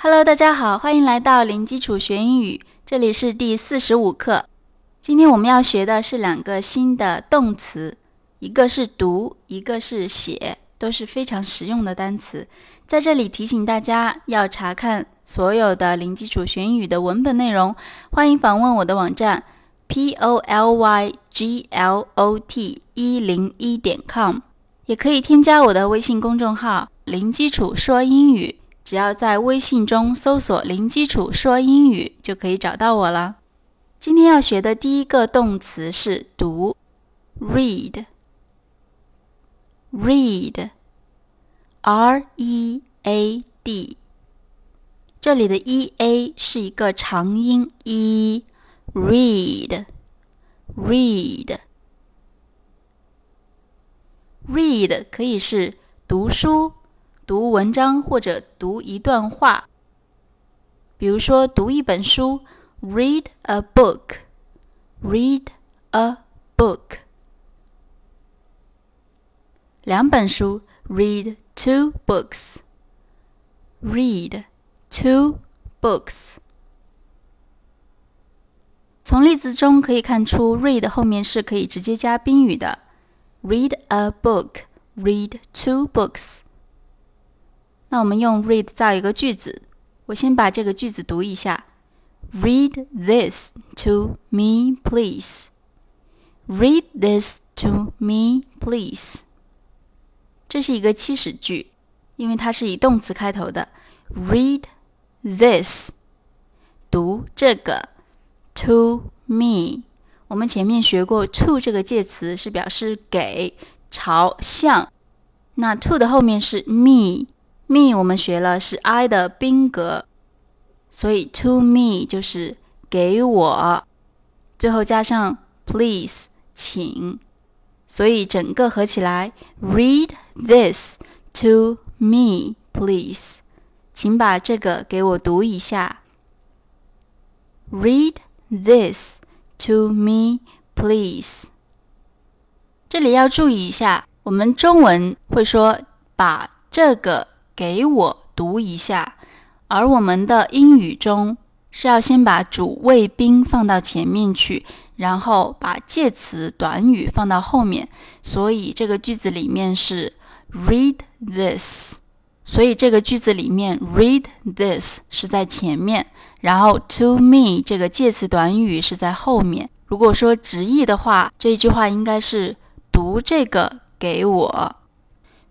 Hello，大家好，欢迎来到零基础学英语，这里是第四十五课。今天我们要学的是两个新的动词，一个是读，一个是写，都是非常实用的单词。在这里提醒大家，要查看所有的零基础学英语的文本内容，欢迎访问我的网站 p o l y g l o t 一零一点 com，也可以添加我的微信公众号“零基础说英语”。只要在微信中搜索“零基础说英语”，就可以找到我了。今天要学的第一个动词是读，read，read，r e a d。这里的 e a 是一个长音，e，read，read，read 可以是读书。读文章或者读一段话，比如说读一本书，read a book，read a book。两本书，read two books，read two books。从例子中可以看出，read 后面是可以直接加宾语的，read a book，read two books。那我们用 read 造一个句子。我先把这个句子读一下：Read this to me, please. Read this to me, please. 这是一个祈使句，因为它是以动词开头的。Read this，读这个，to me。我们前面学过，to 这个介词是表示给、朝向。那 to 的后面是 me。Me 我们学了是 I 的宾格，所以 to me 就是给我，最后加上 please 请，所以整个合起来 read this to me please，请把这个给我读一下。Read this to me please。这里要注意一下，我们中文会说把这个。给我读一下，而我们的英语中是要先把主谓宾放到前面去，然后把介词短语放到后面。所以这个句子里面是 read this，所以这个句子里面 read this 是在前面，然后 to me 这个介词短语是在后面。如果说直译的话，这句话应该是读这个给我。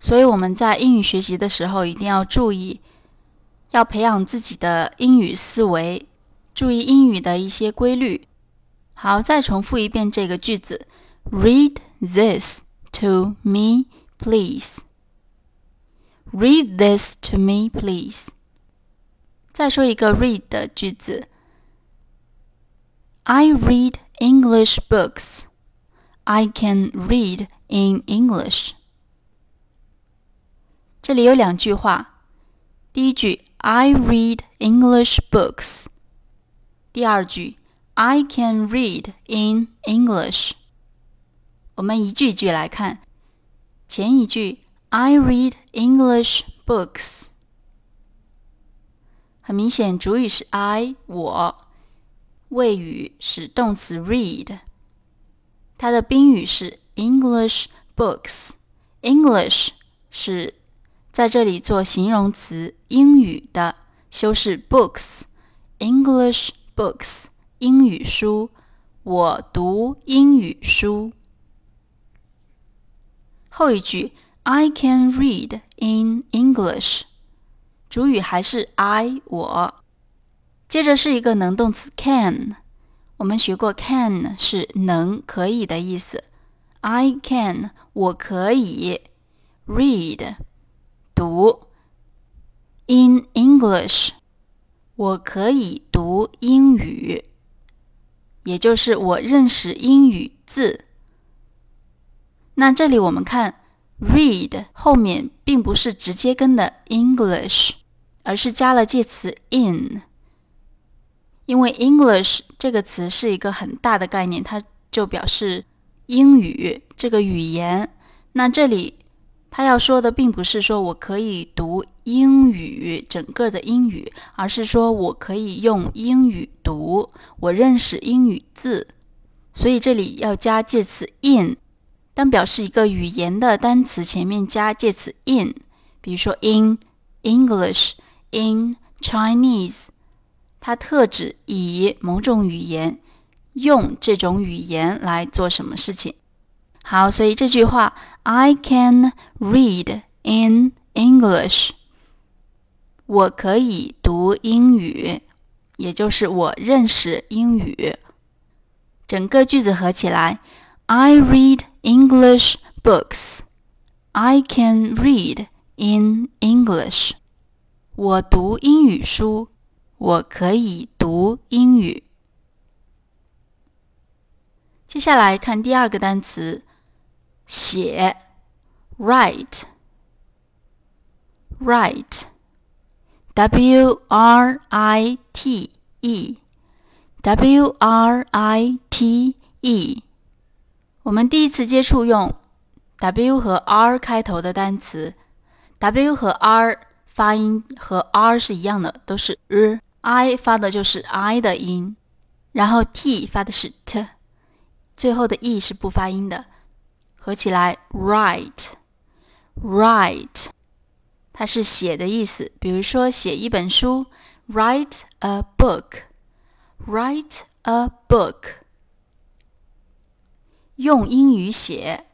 所以我们在英语学习的时候一定要注意，要培养自己的英语思维，注意英语的一些规律。好，再重复一遍这个句子：Read this to me, please. Read this to me, please. 再说一个 read 的句子：I read English books. I can read in English. 这里有两句话，第一句 I read English books，第二句 I can read in English。我们一句一句来看，前一句 I read English books，很明显主语是 I 我，谓语是动词 read，它的宾语是 English books，English 是。在这里做形容词英语的修饰 books，English books 英语书，我读英语书。后一句 I can read in English，主语还是 I 我。接着是一个能动词 can，我们学过 can 是能可以的意思，I can 我可以 read。读 in English，我可以读英语，也就是我认识英语字。那这里我们看 read 后面并不是直接跟的 English，而是加了介词 in，因为 English 这个词是一个很大的概念，它就表示英语这个语言。那这里他要说的并不是说我可以读英语整个的英语，而是说我可以用英语读，我认识英语字。所以这里要加介词 in，当表示一个语言的单词前面加介词 in，比如说 in English，in Chinese，它特指以某种语言用这种语言来做什么事情。好，所以这句话 I can read in English，我可以读英语，也就是我认识英语。整个句子合起来，I read English books. I can read in English. 我读英语书，我可以读英语。接下来看第二个单词。写，write, write, w r i t e, w r i t e。我们第一次接触用 w 和 r 开头的单词，w 和 r 发音和 r 是一样的，都是 r，i 发的就是 i 的音，然后 t 发的是 t，最后的 e 是不发音的。合起来，write，write，它是写的意思。比如说，写一本书，write a book，write a book。用英语写，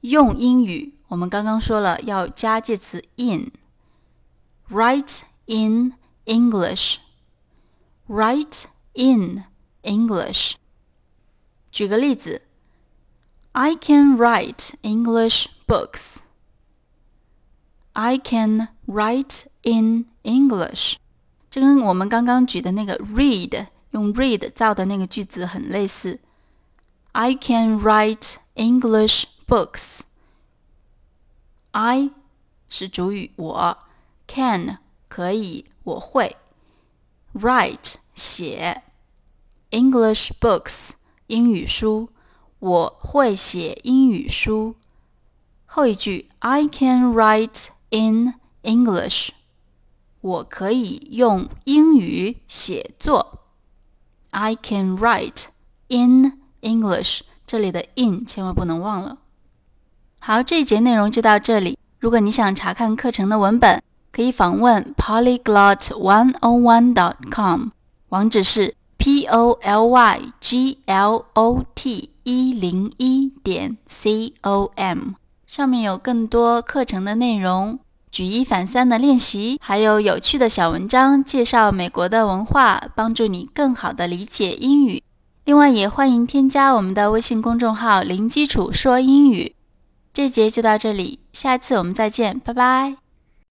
用英语，我们刚刚说了要加介词 in，write in English，write in English。举个例子。I can write English books. I can write in English. 这跟我们刚刚举的那个 read 用 read 造的那个句子很类似。I can write English books. I 是主语，我 can 可以，我会 write 写 English books 英语书。 我会写英语书。后一句，I can write in English。我可以用英语写作。I can write in English。这里的 in 千万不能忘了。好，这一节内容就到这里。如果你想查看课程的文本，可以访问 polyglot one on one dot com，网址是 p o l y g l o t。一零一点 com 上面有更多课程的内容，举一反三的练习，还有有趣的小文章介绍美国的文化，帮助你更好的理解英语。另外，也欢迎添加我们的微信公众号“零基础说英语”。这节就到这里，下次我们再见，拜拜。